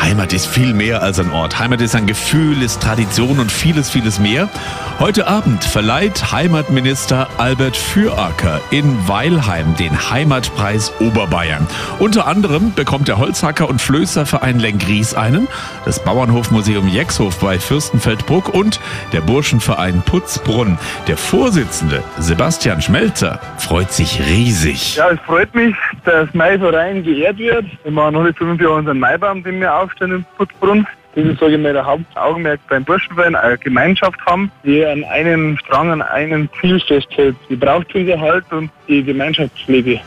Heimat ist viel mehr als ein Ort. Heimat ist ein Gefühl, ist Tradition und vieles, vieles mehr. Heute Abend verleiht Heimatminister Albert Füracker in Weilheim den Heimatpreis Oberbayern. Unter anderem bekommt der Holzhacker und Flößerverein Lengries einen, das Bauernhofmuseum Jexhof bei Fürstenfeldbruck und der Burschenverein Putzbrunn. Der Vorsitzende Sebastian Schmelzer freut sich riesig. Ja, es freut mich, dass mein Verein geehrt wird. Wir machen heute fünf Jahre unseren Maibaum, den wir aufstellen in Putzbrunn. Ist, sage ich mal, der Hauptaugenmerk beim Burschenverein, eine Gemeinschaft haben, die an einem Strang, an einem Ziel festhält. Die Brauchtumserhalt und die Gemeinschaftspflege.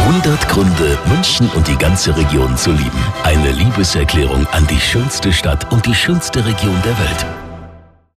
100 Gründe, München und die ganze Region zu lieben. Eine Liebeserklärung an die schönste Stadt und die schönste Region der Welt.